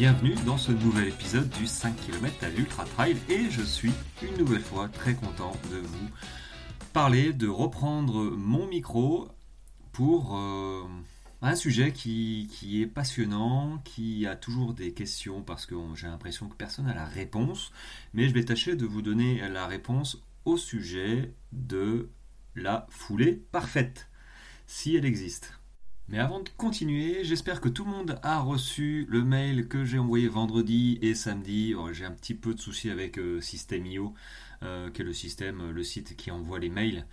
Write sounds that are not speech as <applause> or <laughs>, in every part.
bienvenue dans ce nouvel épisode du 5 km à l'Ultra Trail et je suis une nouvelle fois très content de vous parler, de reprendre mon micro pour euh, un sujet qui, qui, est passionnant, qui a toujours des questions parce que j'ai l'impression que personne n'a la réponse, mais je vais tâcher de vous donner la réponse au sujet de la foulée parfaite, si elle existe. Mais avant de continuer, j'espère que tout le monde a reçu le mail que j'ai envoyé vendredi et samedi. Oh, j'ai un petit peu de soucis avec euh, System.io, euh, qui est le système, le site qui envoie les mails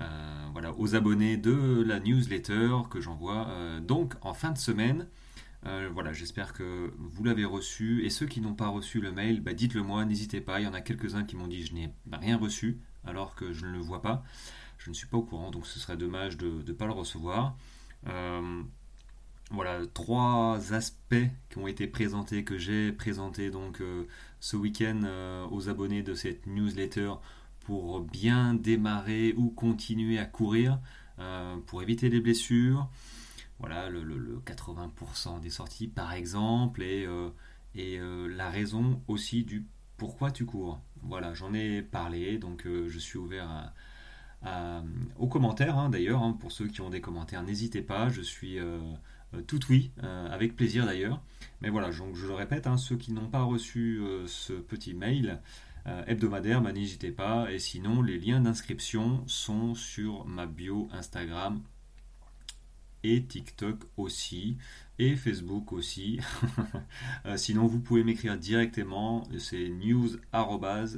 euh, voilà, aux abonnés de la newsletter que j'envoie donc en fin de semaine. voilà, j'espère que vous l'avez reçu. Et ceux qui n'ont pas reçu le mail, bah, dites-le moi, n'hésitez pas. Il y en a quelques-uns qui m'ont dit je n'ai rien reçu alors que je ne le vois pas. Je ne suis pas au courant, donc ce serait dommage de ne pas le recevoir. Euh, voilà, trois aspects qui ont été présentés, que j'ai présenté donc euh, ce week-end euh, aux abonnés de cette newsletter pour bien démarrer ou continuer à courir, pour éviter les blessures. Voilà, le, 80% des sorties par exemple, et, et la raison aussi du pourquoi tu cours. Voilà, j'en ai parlé, donc je suis ouvert à, euh, aux commentaires hein, d'ailleurs, hein, pour ceux qui ont des commentaires, n'hésitez pas, je suis euh, euh, tout oui, avec plaisir d'ailleurs. Mais voilà, je le répète, hein, ceux qui n'ont pas reçu ce petit mail hebdomadaire, bah, n'hésitez pas. Et sinon, les liens d'inscription sont sur ma bio Instagram et TikTok aussi, et Facebook aussi. <laughs> sinon, vous pouvez m'écrire directement, c'est news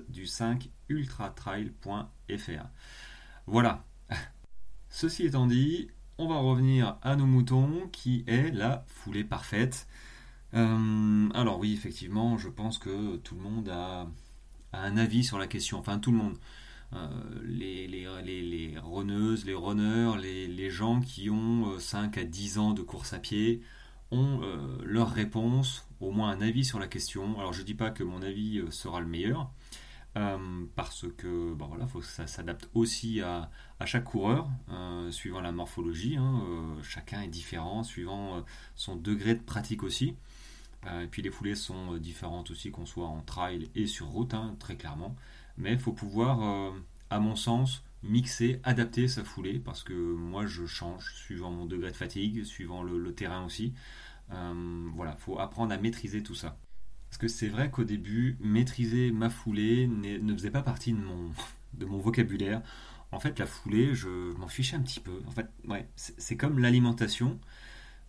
du 5 ultratrail.fr. Voilà. Ceci étant dit, on va revenir à nos moutons qui est la foulée parfaite. Euh, alors oui, effectivement, je pense que tout le monde a, un avis sur la question. Enfin, tout le monde. Euh, les, les, les, les, runneuses, les runners, les, gens qui ont 5 euh, à 10 ans de course à pied ont leur réponse, au moins un avis sur la question. Alors je ne dis pas que mon avis sera le meilleur, euh, parce que bon, voilà, faut ça s'adapte aussi à, chaque coureur, euh, suivant la morphologie. Hein, euh, chacun est différent, suivant son degré de pratique aussi. et puis les foulées sont différentes aussi, qu'on soit en trail et sur route, hein, très clairement. Mais il faut pouvoir, à mon sens, mixer, adapter sa foulée, parce que moi je change suivant mon degré de fatigue, suivant le, le terrain aussi. voilà, faut apprendre à maîtriser tout ça. Parce que c'est vrai qu'au début, maîtriser ma foulée ne faisait pas partie <laughs> de mon, vocabulaire. En fait, la foulée, je m'en fichais un petit peu. En fait, ouais, c'est comme l'alimentation.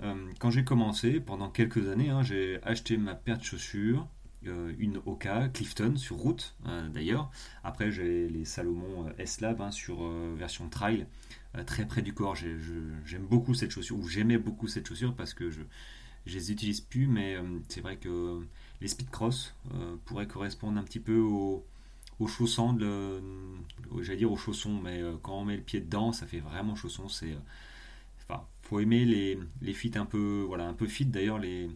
Euh, quand j'ai commencé, pendant quelques années, hein, j'ai acheté ma paire de chaussures, euh, une Oka Clifton sur route euh, d'ailleurs. Après, j'ai les Salomon S-Lab hein, sur version trail, très près du corps. J'aime beaucoup cette chaussure, ou j'aimais beaucoup cette chaussure parce que je, je les utilise plus, mais c'est vrai que les speedcross euh, pourraient correspondre un petit peu aux, chaussons, aux chaussons, mais euh, quand on met le pied dedans, ça fait vraiment chausson. C'est, euh, enfin, faut aimer les, les un peu, voilà, un peu fit d'ailleurs les,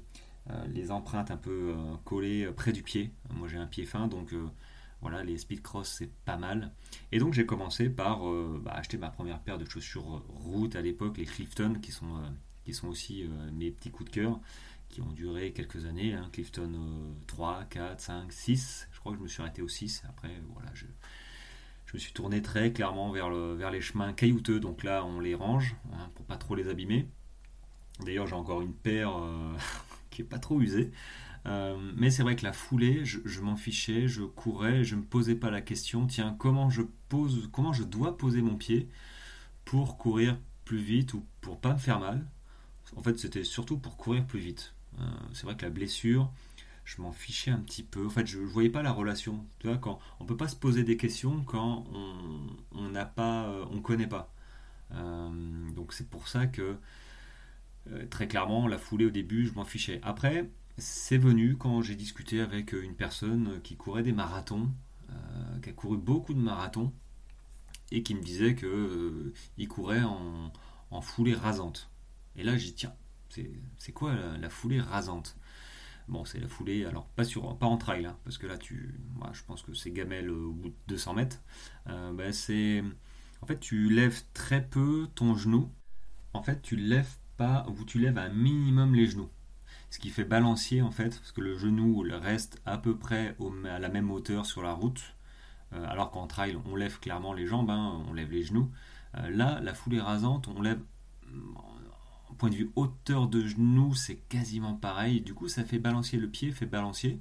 les empreintes un peu collées près du pied. Moi j'ai un pied fin, donc voilà, les speedcross c'est pas mal. Et donc j'ai commencé par bah, acheter ma première paire de chaussures route à l'époque, les Clifton, qui sont, qui sont aussi mes petits coups de cœur qui ont duré quelques années. Hein. Clifton 3, 4, 5, 6. Je crois que je me suis arrêté au 6. Après, voilà, je, je me suis tourné très clairement vers, le, vers les chemins caillouteux. Donc là, on les range hein, pour pas trop les abîmer. D'ailleurs, j'ai encore une paire euh, <laughs> qui est pas trop usée. Euh, mais c'est vrai que la foulée, je, m'en fichais, je courais, je me posais pas la question, tiens, comment je pose, comment je dois poser mon pied pour courir plus vite ou pour pas me faire mal? En fait, c'était surtout pour courir plus vite. Euh, c'est vrai que la blessure, je m'en fichais un petit peu. En fait, je ne voyais pas la relation. Tu vois, quand on peut pas se poser des questions quand on n'a pas, euh, on connaît pas. Euh, donc c'est pour ça que très clairement la foulée au début, je m'en fichais. Après, c'est venu quand j'ai discuté avec une personne qui courait des marathons, qui a couru beaucoup de marathons et qui me disait que il courait en, en foulée rasante. Et là, j'ai dit tiens, c'est quoi la, foulée rasante? Bon, c'est la foulée, alors pas, sur, pas en trail, hein, parce que là, tu, moi, je pense que c'est gamelle au bout de 200 mètres. Euh, ben, c'est, en fait, tu lèves très peu ton genou. En fait, tu lèves pas, où tu lèves un minimum les genoux. Ce qui fait balancier en fait, parce que le genou reste à peu près à la même hauteur sur la route, euh, alors qu'en trail on lève clairement les jambes, hein, on lève les genoux. Euh, là, la foulée rasante, on lève en point de vue hauteur de genou, c'est quasiment pareil. Du coup, ça fait balancier le pied, fait balancier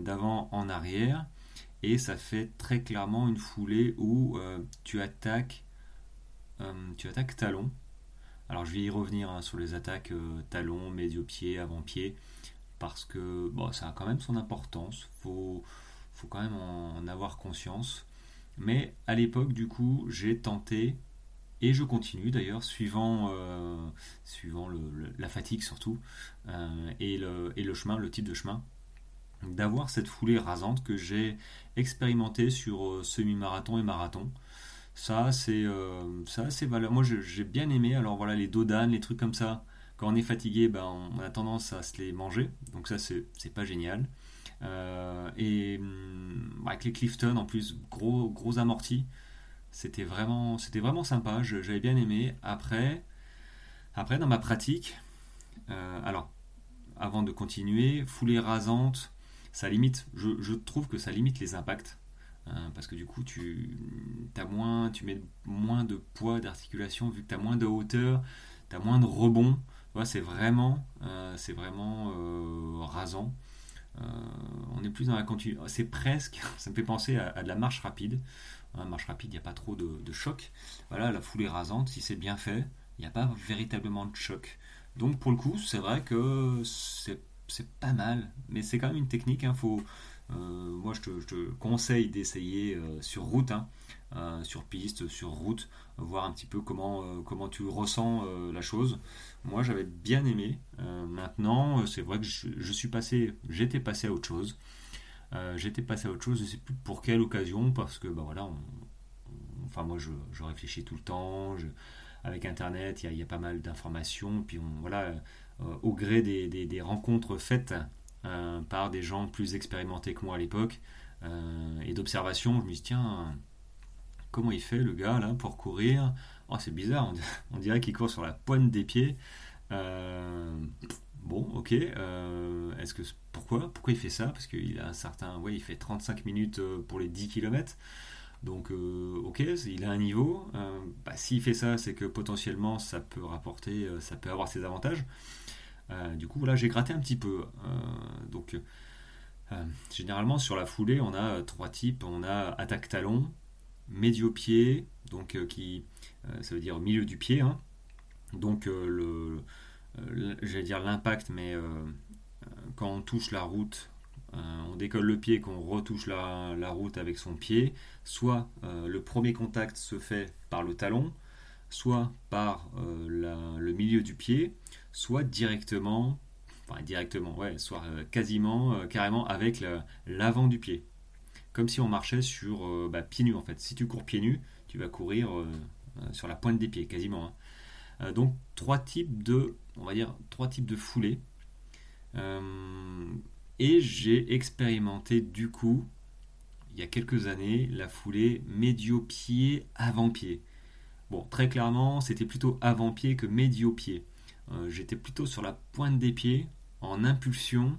d'avant en arrière et ça fait très clairement une foulée où tu attaques euh, tu attaques talon. Alors je vais y revenir hein, sur les attaques euh, talon, médio-pied, avant-pied, parce que bon, ça a quand même son importance. Faut, faut quand même en avoir conscience. Mais à l'époque, du coup, j'ai tenté, et je continue d'ailleurs, suivant, euh, suivant la fatigue surtout, et, le, et le chemin, le type de chemin, d'avoir cette foulée rasante que j'ai expérimenté sur semi-marathon et marathon. Ça, c'est euh, valeur. Moi, j'ai bien aimé. Alors voilà, les dodanes, les trucs comme ça. Quand on est fatigué, ben, on a tendance à se les manger. Donc ça, c'est pas génial. Euh, et hum, avec les Clifton, en plus, gros, gros amortis. C'était vraiment, c'était vraiment sympa. J'avais bien aimé. Après, après, dans ma pratique, euh, alors, avant de continuer, foulée rasante, ça limite. Je, trouve que ça limite les impacts. Hein, parce que du coup tu, as moins, tu mets moins de poids d'articulation vu que tu as moins de hauteur, tu as moins de rebond. c'est vraiment, euh, c'est vraiment euh, rasant. On est plus dans la continuité. C'est presque, <laughs> ça me fait penser à, de la marche rapide. Marche rapide, il n'y a pas trop de, choc. Voilà, la foulée rasante, si c'est bien fait, il n'y a pas véritablement de choc. Donc pour le coup, c'est vrai que c'est pas mal, mais c'est quand même une technique. Hein, faut, euh, moi, je te, conseille d'essayer euh, sur route, hein, euh, sur piste, sur route, voir un petit peu comment, comment tu ressens la chose. Moi, j'avais bien aimé. maintenant, c'est vrai que je, suis passé, j'étais passé à autre chose. J'étais passé à autre chose, je sais plus pour quelle occasion, parce que bah voilà, enfin moi je, réfléchis tout le temps. avec Internet, il y, a pas mal d'informations, puis on, voilà, au gré des, rencontres faites euh, par des gens plus expérimentés que moi à l'époque euh, et d'observation. Je me dis, tiens, comment il fait le gars là pour courir? Oh, C'est bizarre, <laughs> on dirait, qu'il court sur la pointe des pieds. Euh, bon, ok. Est-ce que pourquoi Pourquoi il fait ça? Parce qu'il a un certain, ouais, il fait 35 minutes pour les 10 km. Donc, ok, il a un niveau. Bah, s'il fait ça, c'est que potentiellement ça peut rapporter, ça peut avoir ses avantages. Euh, du coup, voilà, j'ai gratté un petit peu. Euh, donc, euh, généralement, sur la foulée, on a trois types. On a attaque talon, médio-pied, donc qui, ça veut dire milieu du pied. Hein. Donc, le, j'allais dire l'impact, mais quand on touche la route, on décolle le pied, qu'on retouche la, la, route avec son pied, soit le premier contact se fait par le talon, soit par le milieu du pied, soit directement, enfin directement, ouais, soit euh, quasiment, euh, carrément avec l'avant du pied. Comme si on marchait sur euh, bah, pieds nus en fait. Si tu cours pieds nus, tu vas courir sur la pointe des pieds, quasiment. Hein. donc trois types de, on va dire, trois types de foulées. et j'ai expérimenté du coup, il y a quelques années, la foulée médio-pied, avant-pied. Bon, très clairement, c'était plutôt avant-pied que médio-pied. Euh, j'étais plutôt sur la pointe des pieds, en impulsion.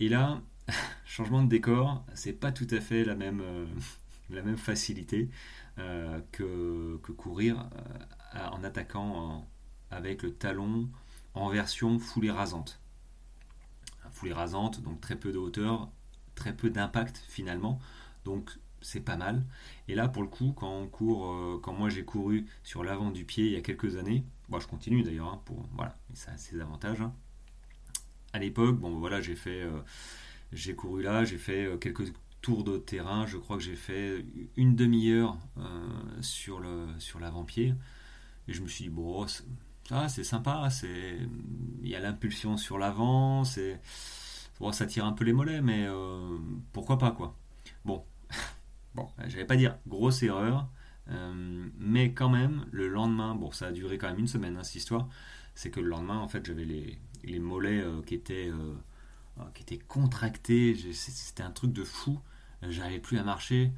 Et là, <laughs> changement de décor, c'est pas tout à fait la même, euh, <laughs> facilité euh, que, courir en attaquant avec le talon en version foulée rasante. Foulée rasante, donc très peu de hauteur, très peu d'impact finalement. Donc c'est pas mal. Et là, pour le coup, quand on court, quand moi j'ai couru sur l'avant du pied il y a quelques années, Bon, je continue d'ailleurs, hein, pour voilà, ça a ses avantages. Hein. À l'époque, bon voilà, j'ai fait, euh, j'ai couru là, j'ai fait euh, quelques tours de terrain. Je crois que j'ai fait une demi-heure euh, sur sur l'avant-pied, et je me suis dit bon, ça c'est sympa, c'est il y a l'impulsion sur l'avant, c'est bon, ça tire un peu les mollets, mais pourquoi pas quoi. Bon, <laughs> bon, j'allais pas dire grosse erreur. Euh, mais quand même, le lendemain, bon, ça a duré quand même une semaine, hein, cette histoire, c'est que le lendemain, en fait, j'avais les, les, mollets euh, qui, étaient, euh, qui étaient contractés, c'était un truc de fou, j'arrivais plus à marcher,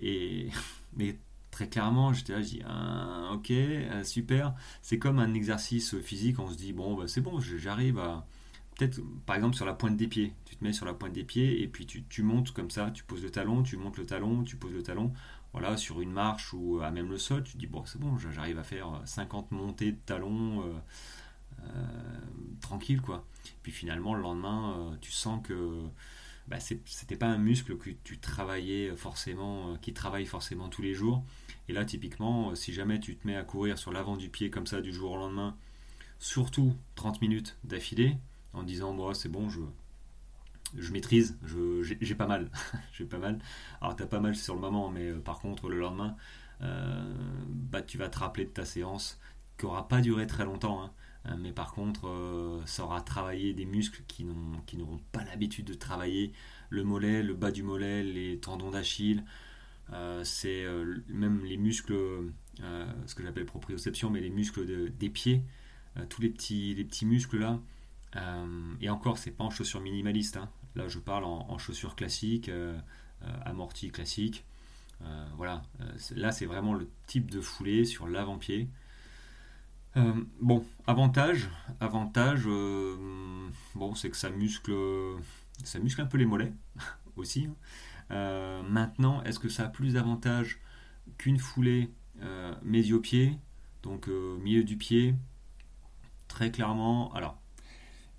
et, <laughs> mais très clairement, j'étais là, je dis, ah, ok, euh, super. C'est comme un exercice physique, on se dit, bon, bah, c'est bon, j'arrive à. Peut-être, par exemple, sur la pointe des pieds. Tu te mets sur la pointe des pieds et puis tu, tu, montes comme ça, tu poses le talon, tu montes le talon, tu poses le talon. Voilà, sur une marche ou à même le sol, tu te dis, bon, c'est bon, j'arrive à faire 50 montées de talons euh, euh, tranquille, quoi. Puis finalement, le lendemain, tu sens que bah, c'était pas un muscle que tu travaillais forcément, qui travaille forcément tous les jours. Et là, typiquement, euh, si jamais tu te mets à courir sur l'avant du pied comme ça du jour au lendemain, surtout 30 minutes d'affilée, en disant moi c'est bon, je, maîtrise, j'ai pas mal, <laughs> j'ai pas mal. Alors t'as pas mal sur le moment, mais euh, par contre le lendemain, euh, bah tu vas te rappeler de ta séance qui aura pas duré très longtemps, hein. Mais par contre ça aura travaillé des muscles qui n'auront pas l'habitude de travailler, le mollet, le bas du mollet, les tendons d'Achille, euh, c'est euh, même les muscles, euh, ce que j'appelle proprioception, mais les muscles des pieds, tous les petits, les petits muscles là. et encore, c'est pas en chaussures minimalistes. Hein. Là, je parle en, chaussures classiques, amorties classiques. voilà, là c'est vraiment le type de foulée sur l'avant-pied. Bon, avantage, avantage, bon, c'est que ça muscle, ça muscle un peu les mollets <laughs> aussi. Hein. Euh, maintenant, est-ce que ça a plus d'avantages qu'une foulée euh, médio-pied, donc euh, milieu du pied? Très clairement, alors,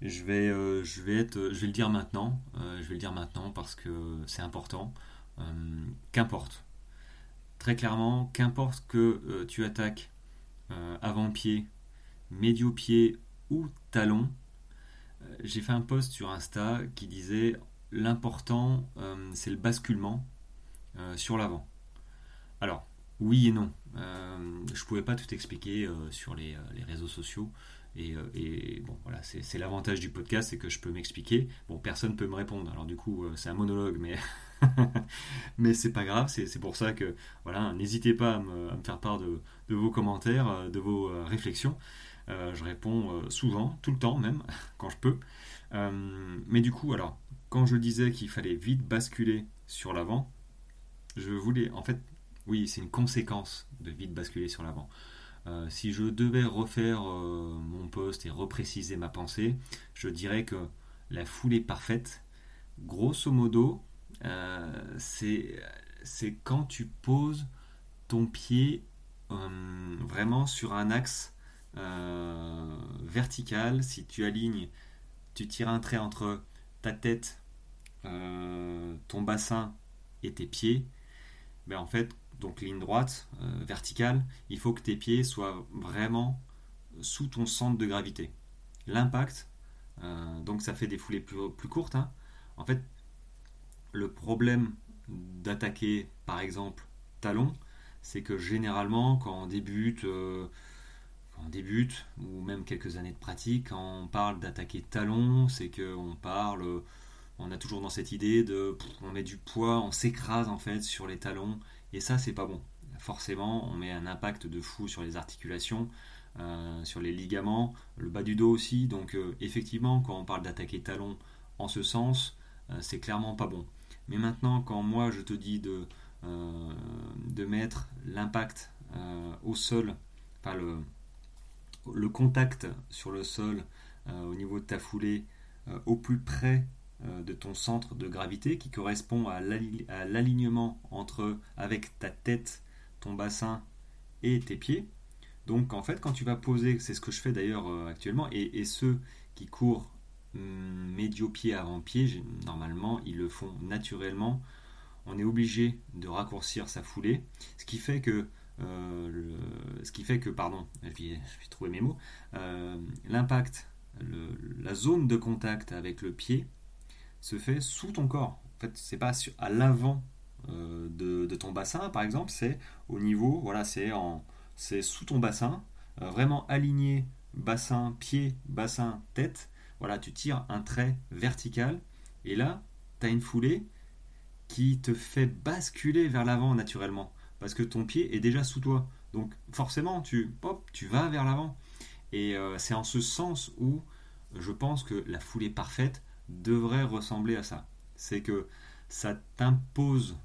je vais, je vais le dire maintenant, je vais le dire maintenant parce que c'est important. qu'importe. Très clairement, qu'importe que tu attaques avant-pied, médio-pied ou talon, j'ai fait un post sur Insta qui disait l'important, euh, c'est le basculement euh, sur l'avant. Alors, oui et non. Euh, je ne pouvais pas tout expliquer sur les, réseaux sociaux. Et, bon, voilà, c'est l'avantage du podcast, c'est que je peux m'expliquer. Bon, personne ne peut me répondre. Alors du coup, c'est un monologue, mais <laughs> mais c'est pas grave. C'est pour ça que voilà, n'hésitez pas à me, faire part de, de, vos commentaires, de vos réflexions. je réponds souvent, tout le temps même, <laughs> quand je peux. mais du coup, alors, quand je disais qu'il fallait vite basculer sur l'avant, je voulais, en fait, oui, c'est une conséquence de vite basculer sur l'avant. Euh, si je devais refaire euh, mon poste et repréciser ma pensée, je dirais que la foulée parfaite, grosso modo, euh, c'est quand tu poses ton pied vraiment sur un axe vertical, si tu alignes, tu tires un trait entre ta tête, euh, ton bassin et tes pieds, ben en fait, donc ligne droite, euh, verticale, il faut que tes pieds soient vraiment sous ton centre de gravité. L'impact, euh, donc ça fait des foulées plus, plus courtes. Hein. En fait, le problème d'attaquer, par exemple, talon, c'est que généralement, quand on débute, quand on débute, ou même quelques années de pratique, quand on parle d'attaquer talon, c'est qu'on parle on a toujours dans cette idée de on met du poids, on s'écrase en fait sur les talons et ça c'est pas bon. Forcément, on met un impact de fou sur les articulations, euh, sur les ligaments, le bas du dos aussi. Donc euh, effectivement, quand on parle d'attaquer talon en ce sens, euh, c'est clairement pas bon. Mais maintenant, quand moi je te dis de, de mettre l'impact au sol, enfin le, contact sur le sol au niveau de ta foulée au plus près euh, de ton centre de gravité qui correspond à l'alignement entre avec ta tête, ton bassin et tes pieds. Donc en fait quand tu vas poser, c'est ce que je fais d'ailleurs euh, actuellement, et, ceux qui courent hum, médio-pied avant-pied, normalement ils le font naturellement, on est obligé de raccourcir sa foulée, ce qui fait que euh, ce qui fait que, pardon, je vais, trouver mes mots, l'impact, la zone de contact avec le pied se fait sous ton corps. En fait, c'est pas à l'avant euh, de, ton bassin, par exemple, c'est au niveau, voilà, c'est en, c'est sous ton bassin, euh, vraiment aligné bassin, pied, bassin, tête. Voilà, tu tires un trait vertical et là, tu as une foulée qui te fait basculer vers l'avant naturellement parce que ton pied est déjà sous toi. Donc forcément, tu, vas vers l'avant. Et euh, c'est en ce sens où je pense que la foulée parfaite devrait ressembler à ça. C'est que ça t'impose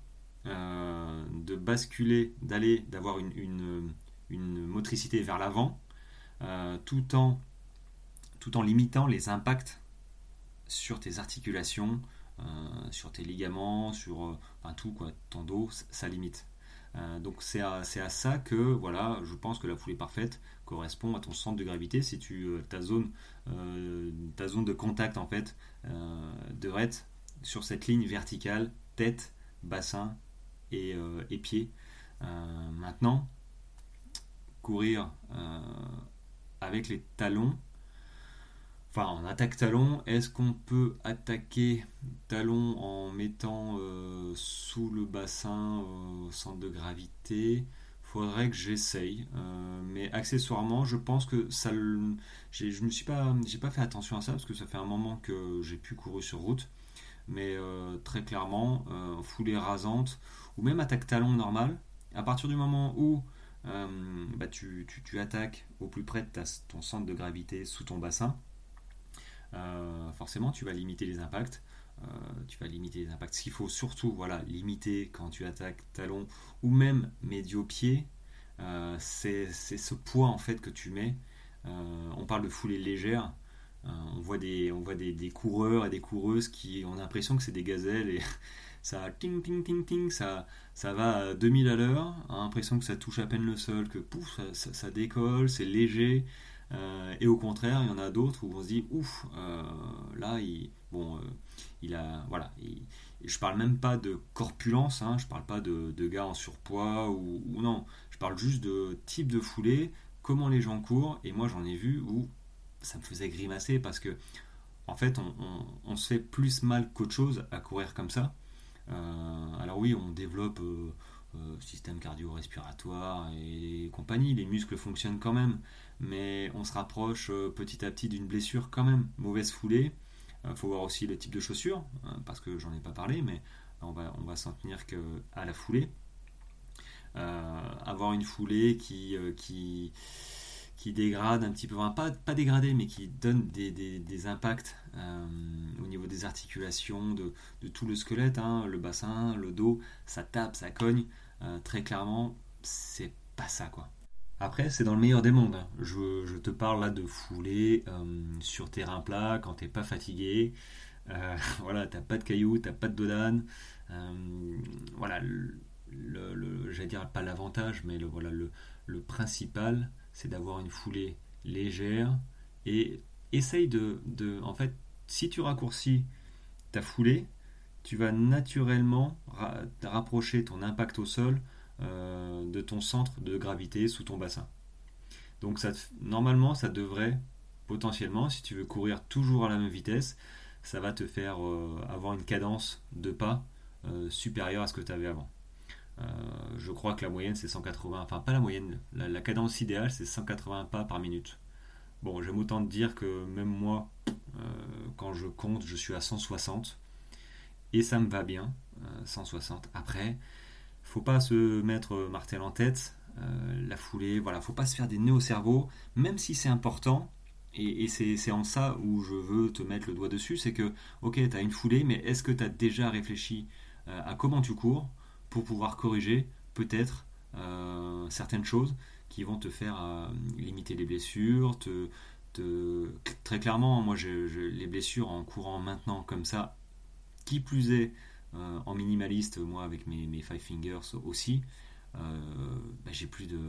de basculer, d'aller, d'avoir une, une, motricité vers l'avant, tout, en, tout en limitant les impacts sur tes articulations, sur tes ligaments, sur tout, quoi, ton dos, ça limite. Euh, donc c'est à, ça que voilà, je pense que la foulée parfaite correspond à ton centre de gravité. Si tu euh, ta zone, euh, ta zone de contact en fait devrait être sur cette ligne verticale, tête, bassin et pied. maintenant, courir avec les talons, Enfin, en attaque talon, est-ce qu'on peut attaquer talon en mettant euh, sous le bassin au centre de gravité? Faudrait que j'essaye. Euh, mais accessoirement, je pense que ça. Je me suis pas, j'ai pas fait attention à ça parce que ça fait un moment que j'ai pu courir sur route. Mais euh, très clairement, foulée rasante ou même attaque talon normale. À partir du moment où bah, tu, attaques au plus près de ton centre de gravité sous ton bassin, euh, forcément tu vas limiter les impacts. Euh, tu vas limiter les impacts. Ce qu'il faut surtout voilà, limiter quand tu attaques talon ou même médio-pied, euh, c'est ce poids en fait que tu mets. on parle de foulée légère. on voit, des, on voit des, coureurs et des coureuses qui ont l'impression que c'est des gazelles et <laughs> ça ting ting, ça, ça va à 2000 à l'heure, on a l'impression que ça touche à peine le sol, que pouf, ça décolle, c'est léger. Euh, et au contraire, il y en a d'autres où on se dit ouf, euh, là, il, bon, euh, il a, voilà, je parle même pas de corpulence, hein, je parle pas de, gars en surpoids ou, non, je parle juste de type de foulée, comment les gens courent, et moi j'en ai vu où ça me faisait grimacer parce que en fait, on, se fait plus mal qu'autre chose à courir comme ça. alors oui, on développe système cardio-respiratoire et compagnie, les muscles fonctionnent quand même, mais on se rapproche euh, petit à petit d'une blessure quand même. Mauvaise foulée. Il euh, faut voir aussi le type de chaussures, hein, parce que j'en ai pas parlé, mais on va, on va s'en tenir que à la foulée. Euh, avoir une foulée qui, qui, qui dégrade un petit peu, pas, pas dégradé, mais qui donne des, impacts au niveau des articulations, de, tout le squelette, hein, le bassin, le dos, ça tape, ça cogne. très clairement, c'est pas ça quoi. Après, c'est dans le meilleur des mondes. Je, te parle là de foulée euh, sur terrain plat quand t'es pas fatigué. Euh, <laughs> voilà, t'as pas de cailloux, t'as pas de dodane. Euh, voilà, j'allais dire pas l'avantage, mais le, voilà, le, principal, c'est d'avoir une foulée légère et essaye de, En fait, si tu raccourcis ta foulée, tu vas naturellement rapprocher ton impact au sol euh, de ton centre de gravité sous ton bassin. Donc normalement, ça devrait potentiellement, si tu veux courir toujours à la même vitesse, ça va te faire euh, avoir une cadence de pas euh, supérieure à ce que tu avais avant. je crois que la moyenne c'est 180, enfin pas la moyenne, la, cadence idéale c'est 180 pas par minute. Bon, j'aime autant te dire que même moi, quand je compte, je suis à 160 et ça me va bien, 160. Après, faut pas se mettre martel en tête, euh, la foulée, voilà, faut pas se faire des nœuds au cerveau, même si c'est important. Et, c'est en ça où je veux te mettre le doigt dessus, c'est que, ok, tu as une foulée, mais est-ce que tu as déjà réfléchi euh, à comment tu cours pour pouvoir corriger peut-être euh, certaines choses qui vont te faire limiter les blessures, te, très clairement, moi, les blessures en courant maintenant comme ça, qui plus est, euh, en minimaliste, moi avec mes, Five Fingers aussi, euh, bah, j'ai plus de,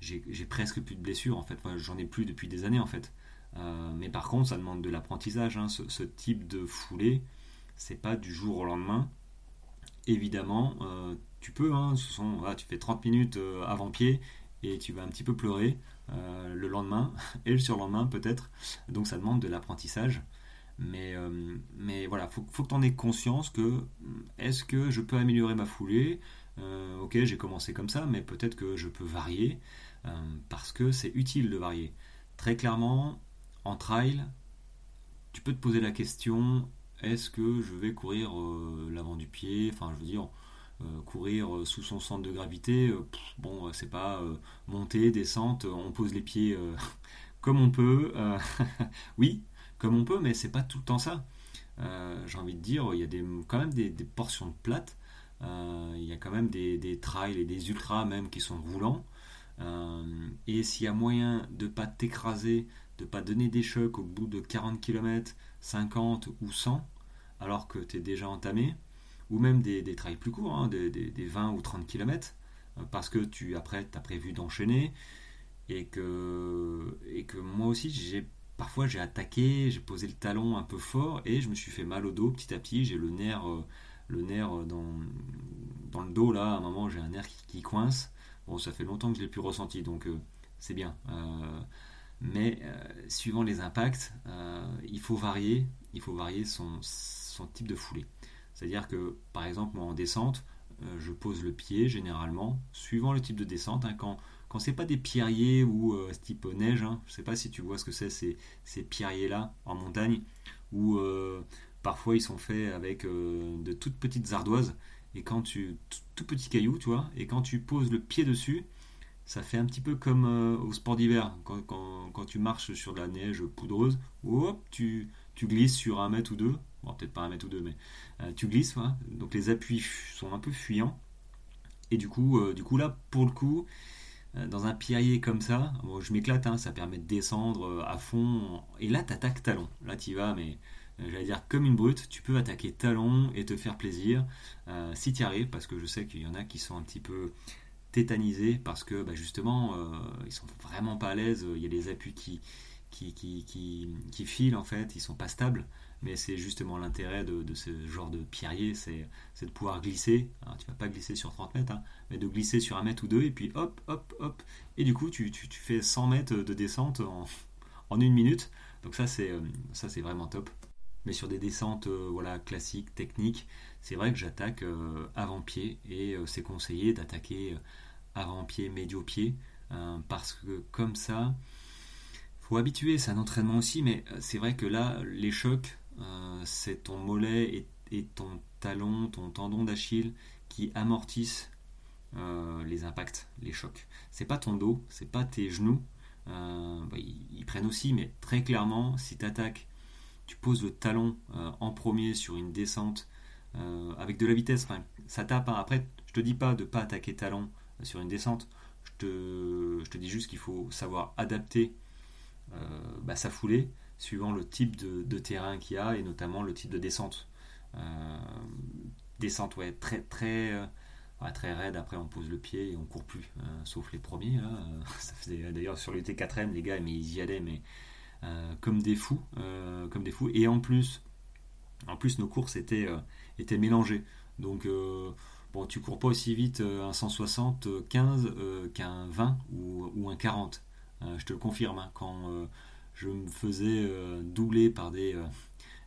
j'ai presque plus de blessures en fait. J'en ai plus depuis des années en fait. Euh, mais par contre, ça demande de l'apprentissage. Hein. Ce, type de foulée, c'est pas du jour au lendemain. Évidemment, tu peux, hein, tu fais 30 minutes avant pied et tu vas un petit peu pleurer le lendemain <laughs> et le surlendemain peut-être. Donc ça demande de l'apprentissage. Mais, euh, mais voilà, faut, faut que tu en aies conscience que mm, est-ce que je peux améliorer ma foulée? Euh, Ok, j'ai commencé comme ça, mais peut-être que je peux varier euh, parce que c'est utile de varier. Très clairement, en trail, tu peux te poser la question est-ce que je vais courir l'avant du pied? Enfin, je veux dire, courir sous son centre de gravité, bon, c'est pas monter, descente, on pose les pieds <laughs> comme on peut. <laughs> oui, comme on peut, mais c'est pas tout le temps ça. Euh, j'ai envie de dire, il y a des, quand même des, portions de plate. il y a quand même des, trails et des ultras même qui sont roulants. et s'il y a moyen de pas t'écraser, de pas donner des chocs au bout de 40 km, 50 ou 100, alors que tu es déjà entamé, ou même des, trails plus courts, hein, des, des, 20 ou 30 km, parce que tu après tu as prévu d'enchaîner, et que, et que moi aussi j'ai parfois j'ai attaqué, j'ai posé le talon un peu fort et je me suis fait mal au dos petit à petit. J'ai le nerf, euh, le nerf dans, dans le dos là. À un moment, j'ai un nerf qui, coince. Bon, ça fait longtemps que je l'ai plus ressenti, donc euh, c'est bien. Euh, mais suivant les impacts, il faut varier. Il faut varier son, son type de foulée. C'est-à-dire que, par exemple, moi en descente, je pose le pied généralement, suivant le type de descente. Hein, quand quand c'est pas des pierriers ou euh, type neige, hein, je sais pas si tu vois ce que c'est ces, pierriers-là en montagne, où euh, parfois ils sont faits avec euh, de toutes petites ardoises, et quand tu. tout, petit caillou, tu vois, et quand tu poses le pied dessus, ça fait un petit peu comme au sport d'hiver, quand, quand, tu marches sur de la neige poudreuse, hop, tu, tu glisses sur un mètre ou deux, bon, peut-être pas un mètre ou deux, mais tu glisses, voilà. donc les appuis sont un peu fuyants, et du coup, du coup là, pour le coup, euh, dans un pierrier comme ça, je m'éclate, hein, ça permet de descendre euh, à fond. Et là, tu attaques talon. Là, tu vas, mais euh, j'allais dire comme une brute, tu peux attaquer talon et te faire plaisir si tu y arrives, parce que je sais qu'il y en a qui sont un petit peu tétanisés parce que bah, justement, ils sont vraiment pas à l'aise. Il y a les appuis qui, qui, qui, qui, qui filent en fait, ils sont pas stables mais c'est justement l'intérêt de, ce genre de pierrier, c'est de pouvoir glisser, alors tu vas pas glisser sur 30 mètres, hein, mais de glisser sur un mètre ou deux, et puis hop, hop, hop, et du coup tu, fais 100 mètres de descente <laughs> en, une minute, donc ça c'est euh, vraiment top. Mais sur des descentes euh, voilà, classiques, techniques, c'est vrai que j'attaque euh, avant-pied, et c'est conseillé d'attaquer avant-pied, médio-pied, parce que comme ça, faut habituer, c'est un entraînement aussi, mais c'est vrai que là, les chocs, euh, c'est ton mollet et, ton talon, ton tendon d'Achille qui amortissent euh, les impacts, les chocs. C'est pas ton dos, c'est pas tes genoux. Euh, bah, ils, prennent aussi, mais très clairement, si tu attaques, tu poses le talon en premier sur une descente avec de la vitesse, ça tape. Hein. Après, je te dis pas de pas attaquer talon sur une descente. Je te, je te dis juste qu'il faut savoir adapter bah, sa foulée suivant le type de, terrain qu'il y a et notamment le type de descente. Euh, descente, ouais, très très euh, très raide. Après, on pose le pied et on court plus, euh, sauf les premiers. <laughs> D'ailleurs sur le T4M, les gars, mais ils y allaient, mais comme des fous, comme des fous. Et en plus, en plus, nos courses étaient étaient mélangées. Donc bon, tu cours pas aussi vite un 175 qu'un 20 ou, un 40. je te le confirme. Hein, quand je me faisais euh, doubler par des, euh,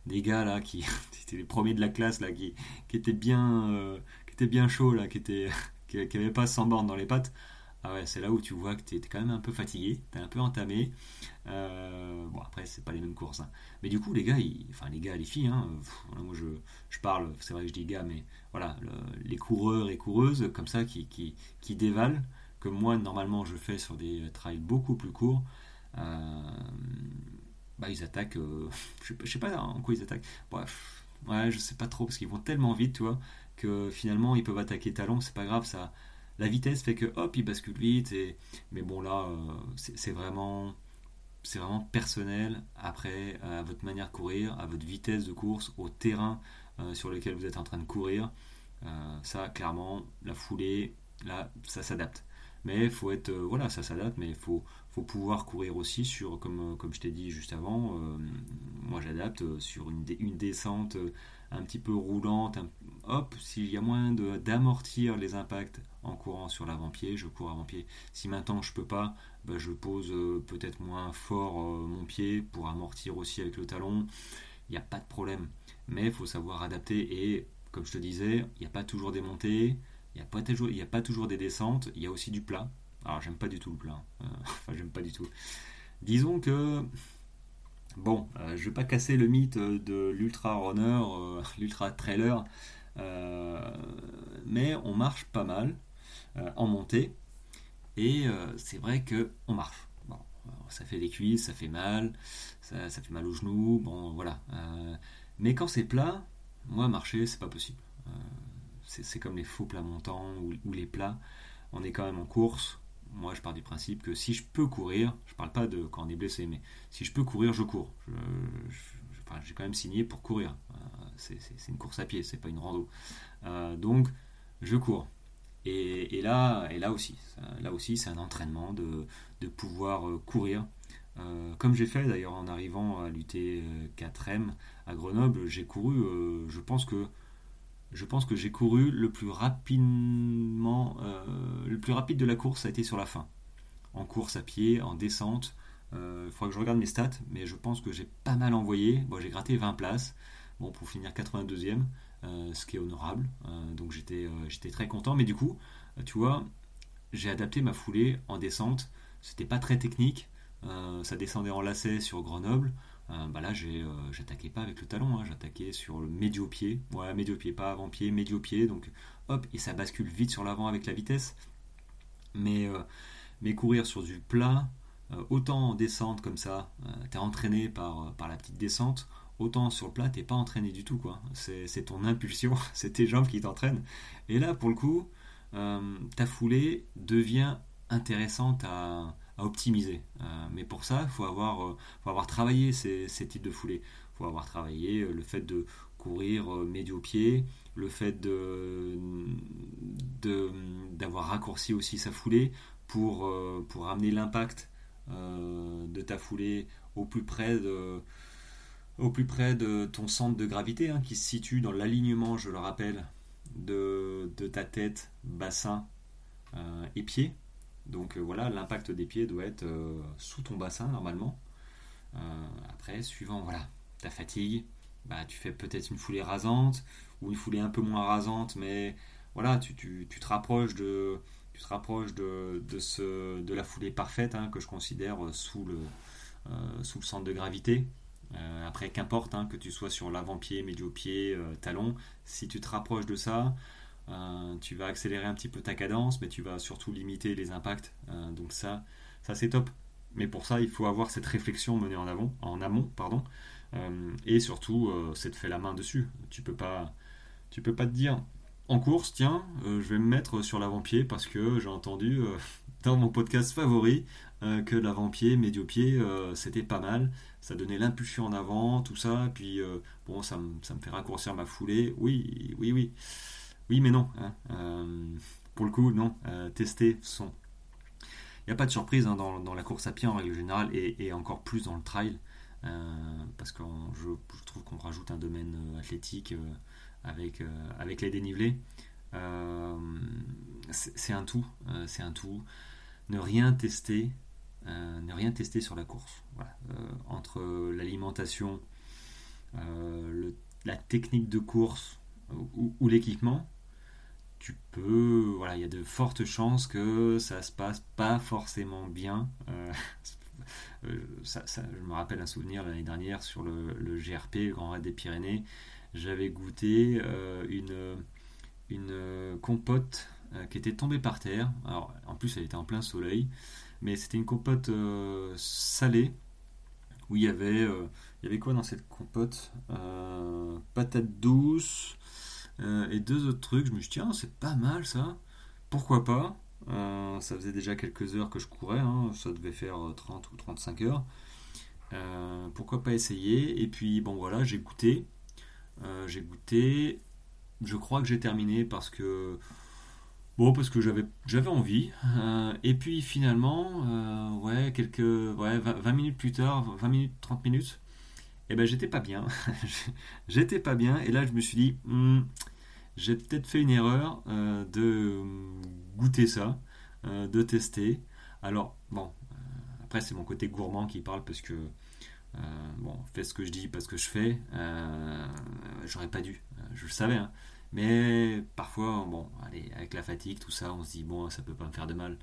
des gars là <laughs> qui étaient les premiers de la classe là qui, qui étaient bien euh, qui étaient bien chauds là qui étaient <laughs> qui, avaient pas 100 bornes dans les pattes ah ouais c'est là où tu vois que tu es quand même un peu fatigué tu es un peu entamé bon après c'est pas les mêmes courses hein. mais du coup les gars enfin les gars les filles hein, moi je, je parle c'est vrai que je dis gars mais voilà les coureurs et coureuses comme ça qui, qui, qui dévalent comme moi normalement je fais sur des trails beaucoup plus courts bah, ils attaquent. Euh, <laughs> je, sais, pas en quoi ils attaquent. Bref, ouais, je sais pas trop parce qu'ils vont tellement vite, tu vois, que finalement ils peuvent attaquer talon, c'est pas grave, ça. La vitesse fait que hop, ils basculent vite. Et... Mais bon, là, euh, c'est vraiment c'est vraiment personnel après à votre manière de courir, à votre vitesse de course, au terrain sur lequel vous êtes en train de courir. ça, clairement, la foulée, là, ça s'adapte. Mais il faut être, voilà, ça s'adapte, mais il faut, faut pouvoir courir aussi sur, comme, comme je t'ai dit juste avant, euh, moi j'adapte euh, sur une, descente euh, un petit peu roulante, hop, s'il y a moyen d'amortir les impacts en courant sur l'avant-pied, je cours avant-pied. Si maintenant je peux pas, bah, je pose peut-être moins fort mon pied pour amortir aussi avec le talon. Il n'y a pas de problème. Mais il faut savoir adapter et comme je te disais, il n'y a pas toujours des montées, il n'y a, il a pas toujours des descentes, il y a aussi du plat. Alors j'aime pas du tout le plat. Euh, <laughs> enfin j'aime pas du tout. Disons que bon, euh, je vais pas casser le mythe de l'ultra runner, euh, <laughs> l'ultra trailer, mais on marche pas mal en montée et c'est vrai que on marche. Bon, ça fait des cuisses, ça fait mal, ça fait mal aux genoux, bon voilà. mais quand c'est plat, moi marcher c'est pas possible. c'est comme les faux plats montants ou, les plats. On est quand même en course. Moi, je pars du principe que si je peux courir, je parle pas de quand on est blessé, mais si je peux courir, je cours. j'ai quand même signé pour courir. c'est une course à pied, c'est pas une rando. donc, je cours. Et, là, et là aussi, là aussi, c'est un entraînement de, pouvoir courir euh, comme j'ai fait d'ailleurs en arrivant à l'UT 4M à Grenoble, j'ai couru, euh, je pense que je pense que j'ai couru le plus rapidement, euh, le plus rapide de la course, a été sur la fin. En course à pied, en descente. Il faudra que je regarde mes stats, mais je pense que j'ai pas mal envoyé. Bon, j'ai gratté 20 places, bon, pour finir 82e, ce qui est honorable. donc j'étais, j'étais très content. Mais du coup, tu vois, j'ai adapté ma foulée en descente. C'était pas très technique. Euh, ça descendait en lacet sur Grenoble. Euh, bah là, euh, j'attaquais pas avec le talon, hein. j'attaquais sur le médio-pied. Ouais, médio-pied, pas avant-pied, médio-pied. Donc, hop, et ça bascule vite sur l'avant avec la vitesse. Mais, mais courir sur du plat, autant en descente comme ça, t'es entraîné par, par la petite descente, autant sur le plat, t'es pas entraîné du tout. quoi. C'est ton impulsion, <laughs> c'est tes jambes qui t'entraînent. Et là, pour le coup, ta foulée devient intéressante à à optimiser. Euh, mais pour ça, il faut avoir, euh, faut avoir travaillé ces, types de foulées. Il faut avoir travaillé euh, le fait de courir médio-pied, le fait de, d'avoir raccourci aussi sa foulée pour, pour ramener l'impact de ta foulée au plus près de, au plus près de ton centre de gravité hein, qui se situe dans l'alignement, je le rappelle, de, de ta tête, bassin et pied. Donc euh, voilà, l'impact des pieds doit être euh, sous ton bassin normalement. Euh, après, suivant voilà, ta fatigue, bah, tu fais peut-être une foulée rasante ou une foulée un peu moins rasante, mais voilà, tu, te rapproches de, tu te rapproches de, ce, de la foulée parfaite hein, que je considère sous le, centre de gravité. après, qu'importe hein, que tu sois sur l'avant-pied, médio-pied, talon, si tu te rapproches de ça, tu vas accélérer un petit peu ta cadence, mais tu vas surtout limiter les impacts. Euh, donc ça, ça c'est top. Mais pour ça, il faut avoir cette réflexion menée en avant, en amont, pardon. Euh, et surtout, c'est de faire la main dessus. Tu peux pas, tu peux pas te dire en course, tiens, je vais me mettre sur l'avant-pied parce que j'ai entendu <laughs> dans mon podcast favori que l'avant-pied, médio-pied, c'était pas mal. Ça donnait l'impulsion en avant, tout ça. Puis bon, ça me fait raccourcir ma foulée. Oui, oui, oui. Oui, mais non. Hein. Euh, pour le coup, non. Euh, tester son. Il n'y a pas de surprise hein, dans, la course à pied en règle générale et, encore plus dans le trail. Euh, parce que je, trouve qu'on rajoute un domaine athlétique avec, avec les dénivelés. c'est un tout. c'est un tout. Ne rien tester. ne rien tester sur la course. entre l'alimentation, la technique de course ou l'équipement, tu peux, voilà, il y a de fortes chances que ça se passe pas forcément bien. Euh, <laughs> euh, ça, je me rappelle un souvenir l'année dernière sur le, GRP, le Grand Raid des Pyrénées. J'avais goûté euh, une, une compote qui était tombée par terre. Alors, en plus, elle était en plein soleil, mais c'était une compote salée où il y avait, il y avait quoi dans cette compote? Patate douce euh, et deux autres trucs, je me suis dit, tiens, c'est pas mal ça, pourquoi pas euh, Ça faisait déjà quelques heures que je courais, hein. ça devait faire 30 ou 35 heures. Euh, pourquoi pas essayer? Et puis, bon voilà, j'ai goûté. j'ai goûté. Je crois que j'ai terminé parce que. Bon, parce que j'avais, j'avais envie. et puis finalement, ouais, quelques. Ouais, 20, minutes plus tard, 20 minutes, 30 minutes, et eh ben j'étais pas bien. <laughs> j'étais pas bien. Et là, je me suis dit, hmm, j'ai peut-être fait une erreur euh, de goûter ça, euh, de tester. Alors, bon, euh, après, c'est mon côté gourmand qui parle parce que, bon, fais ce que je dis, pas ce que je fais. J'aurais pas dû, je le savais. Hein. Mais parfois, bon, allez, avec la fatigue, tout ça, on se dit, bon, ça peut pas me faire de mal.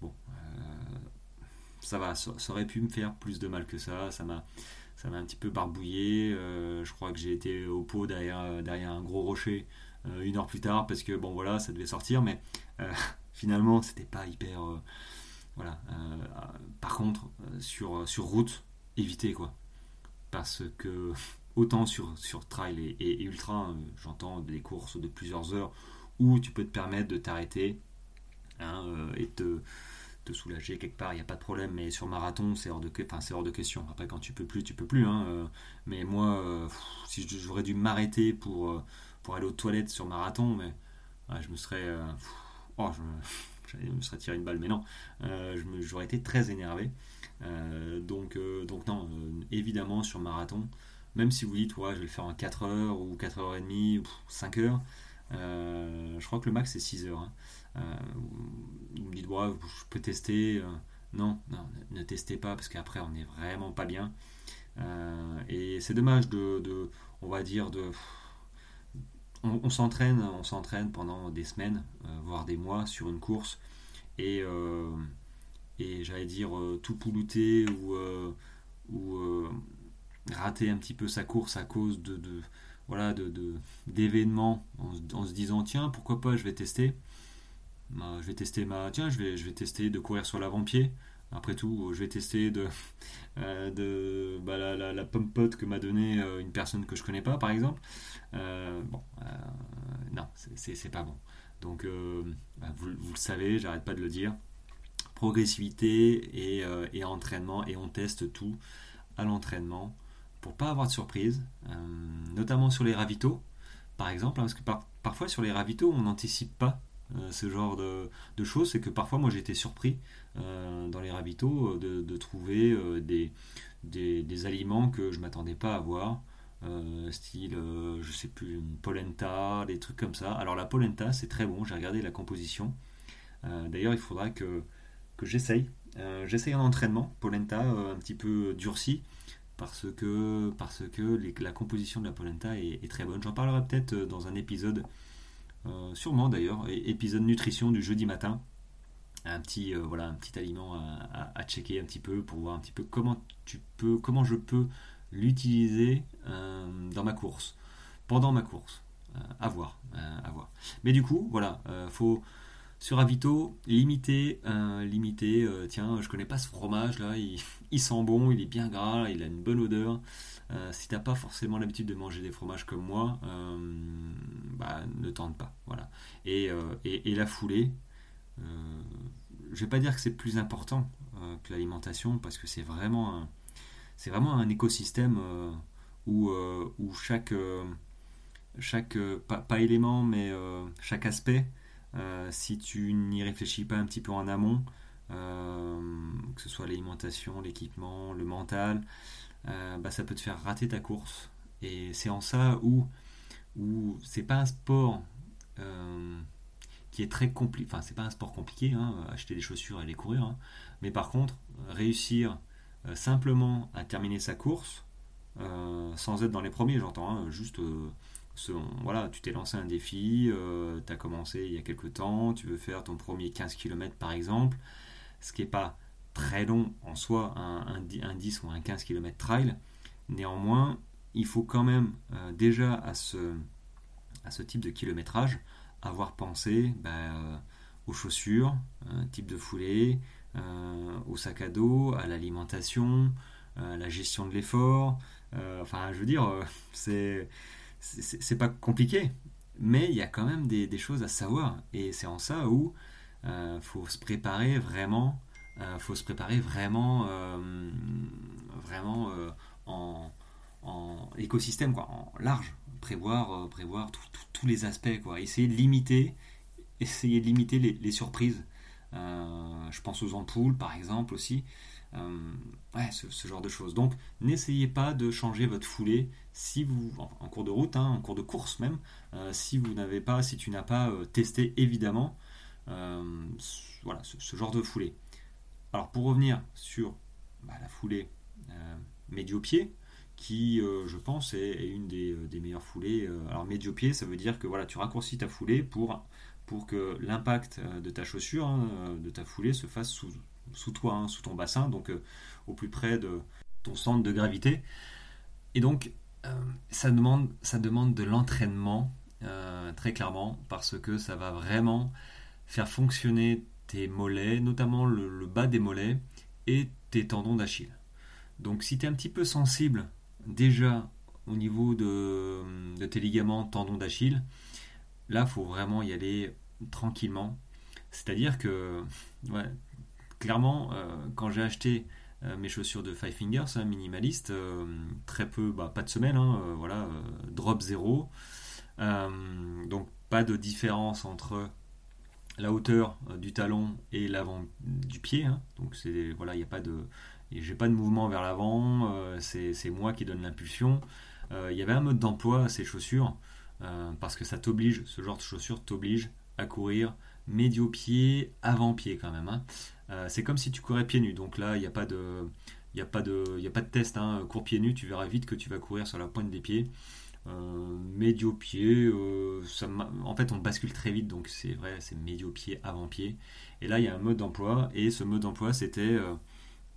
Bon, ça va, aurait pu me faire plus de mal que ça. Ça m'a ça m'a un petit peu barbouillé. Euh, je crois que j'ai été au pot derrière, derrière un gros rocher euh, une heure plus tard parce que bon voilà, ça devait sortir, mais euh, <laughs> finalement c'était pas hyper. voilà. par contre, sur, sur route, évitez quoi. Parce que <laughs> autant sur, sur trail et, ultra, j'entends des courses de plusieurs heures où tu peux te permettre de t'arrêter hein, et te, te soulager quelque part, il n'y a pas de problème. Mais sur marathon, c'est hors, de, hors de question. Après, quand tu peux plus, tu peux plus. Hein, mais moi, si j'aurais dû m'arrêter pour, pour aller aux toilettes sur marathon, mais je me serais. oh, je, <laughs> serais tiré une balle, mais non. J'aurais été très énervé. Euh, donc, euh, donc non, euh, évidemment sur marathon, même si vous dites, ouais, je vais le faire en 4 heures ou 4 heures et demie ou 5 heures, je crois que le max c'est 6 heures. Hein. Vous me dites, ouais, je peux tester. non, non, ne, testez pas parce qu'après on n'est vraiment pas bien. et c'est dommage de, on va dire, de on, s'entraîne, on s'entraîne pendant des semaines, voire des mois sur une course, et, et j'allais dire euh, tout poulouter ou, euh, euh, rater un petit peu sa course à cause de, voilà d'événements en, se disant tiens pourquoi pas je vais tester bah, je vais tester tiens je vais je vais tester de courir sur l'avant-pied. Après tout je vais tester de <laughs> de bah, la, la, que m'a donné une personne que je connais pas par exemple. Bon non c'est, pas bon. Donc bah, vous, vous le savez j'arrête pas de le dire. Progressivité euh, et, entraînement et on teste tout à l'entraînement pour pas avoir de surprise, euh, notamment sur les ravitaux par exemple, hein, parce que parfois sur les ravitaux on n'anticipe pas euh, ce genre de, choses, c'est que parfois moi été surpris dans les ravitaux de, trouver des, des, aliments que je m'attendais pas à voir. style, je sais plus, une polenta, des trucs comme ça. Alors la polenta, c'est très bon, j'ai regardé la composition. D'ailleurs, il faudra que j'essaye. Euh, j'essaye un entraînement, polenta euh, un petit peu durci, parce que, parce que la composition de la polenta est, très bonne. J'en parlerai peut-être euh, dans un épisode, sûrement d'ailleurs, épisode nutrition du jeudi matin. Un petit, voilà, un petit aliment à, checker un petit peu pour voir un petit peu comment, tu peux, comment je peux l'utiliser dans ma course, pendant ma course. à voir, à voir. Mais du coup, voilà, faut sur Avito, euh, limité, euh, tiens, je connais pas ce fromage là, <laughs> il, sent bon, il est bien gras, il a une bonne odeur. Euh, si t'as pas forcément l'habitude de manger des fromages comme moi, bah, ne tente pas. Voilà. Et, la foulée, je vais pas dire que c'est plus important que l'alimentation parce que c'est vraiment un, vraiment un écosystème où, chaque, chaque pas, élément mais chaque aspect euh, si tu n'y réfléchis pas un petit peu en amont, euh, que ce soit l'alimentation, l'équipement, le mental, euh, bah, ça peut te faire rater ta course. Et c'est en ça où, où c'est pas un sport qui est très compliqué. Enfin, c'est pas un sport compliqué, hein, acheter des chaussures et aller courir. Hein. Mais par contre, réussir simplement à terminer sa course, sans être dans les premiers, j'entends, hein, juste voilà, tu t'es lancé un défi, euh, tu as commencé il y a quelques temps, tu veux faire ton premier 15 km par exemple, ce qui n'est pas très long en soi, un, 10 ou un 15 km trail. Néanmoins, il faut quand même euh, déjà à ce, à ce type de kilométrage avoir pensé bah, euh, aux chaussures, un type de foulée, au sac à dos, à l'alimentation, à la gestion de l'effort. enfin, je veux dire, <laughs> c'est c'est pas compliqué, mais il y a quand même des, choses à savoir. Et c'est en ça où il euh, faut se préparer vraiment, euh, faut se préparer vraiment, euh, vraiment en, écosystème, quoi, en large, prévoir, prévoir tous les aspects, quoi. Essayer de limiter, essayer de limiter les surprises. je pense aux ampoules, par exemple aussi. Euh, ce, genre de choses. Donc, n'essayez pas de changer votre foulée si vous, en, cours de route, hein, en cours de course même, euh, si vous n'avez pas, si tu n'as pas euh, testé évidemment, voilà, ce, genre de foulée. Alors, pour revenir sur bah, la foulée médio-pied, qui, je pense, est, une des, meilleures foulées. alors, médio-pied, ça veut dire que voilà, tu raccourcis ta foulée pour, que l'impact de ta chaussure, hein, de ta foulée, se fasse sous, toi, hein, sous ton bassin, donc euh, au plus près de ton centre de gravité. Et donc, euh, ça, demande, de l'entraînement, euh, très clairement, parce que ça va vraiment faire fonctionner tes mollets, notamment le, bas des mollets et tes tendons d'Achille. Donc si tu es un petit peu sensible déjà au niveau de, tes ligaments, tendons d'Achille, là, faut vraiment y aller tranquillement. C'est-à-dire que, clairement, quand j'ai acheté mes chaussures de Five Fingers, hein, minimaliste, très peu, bah, pas de semelle, hein, voilà, drop zéro. donc pas de différence entre la hauteur euh, du talon et l'avant du pied. Hein. Donc c'est voilà, il n'y a pas de, j'ai pas de mouvement vers l'avant. Euh, c'est moi qui donne l'impulsion. Euh, il y avait un mode d'emploi à ces chaussures parce que ça t'oblige, ce genre de chaussures t'oblige à courir médio-pied, avant-pied quand même. Hein. c'est comme si tu courais pieds nus. Donc là, il n'y a pas de, il a pas de, il a pas de test. Hein. Cours pieds nus, tu verras vite que tu vas courir sur la pointe des pieds. Euh, médio-pied, euh, en fait on bascule très vite donc c'est vrai, c'est médio-pied, avant-pied. Et là il y a un mode d'emploi et ce mode d'emploi c'était,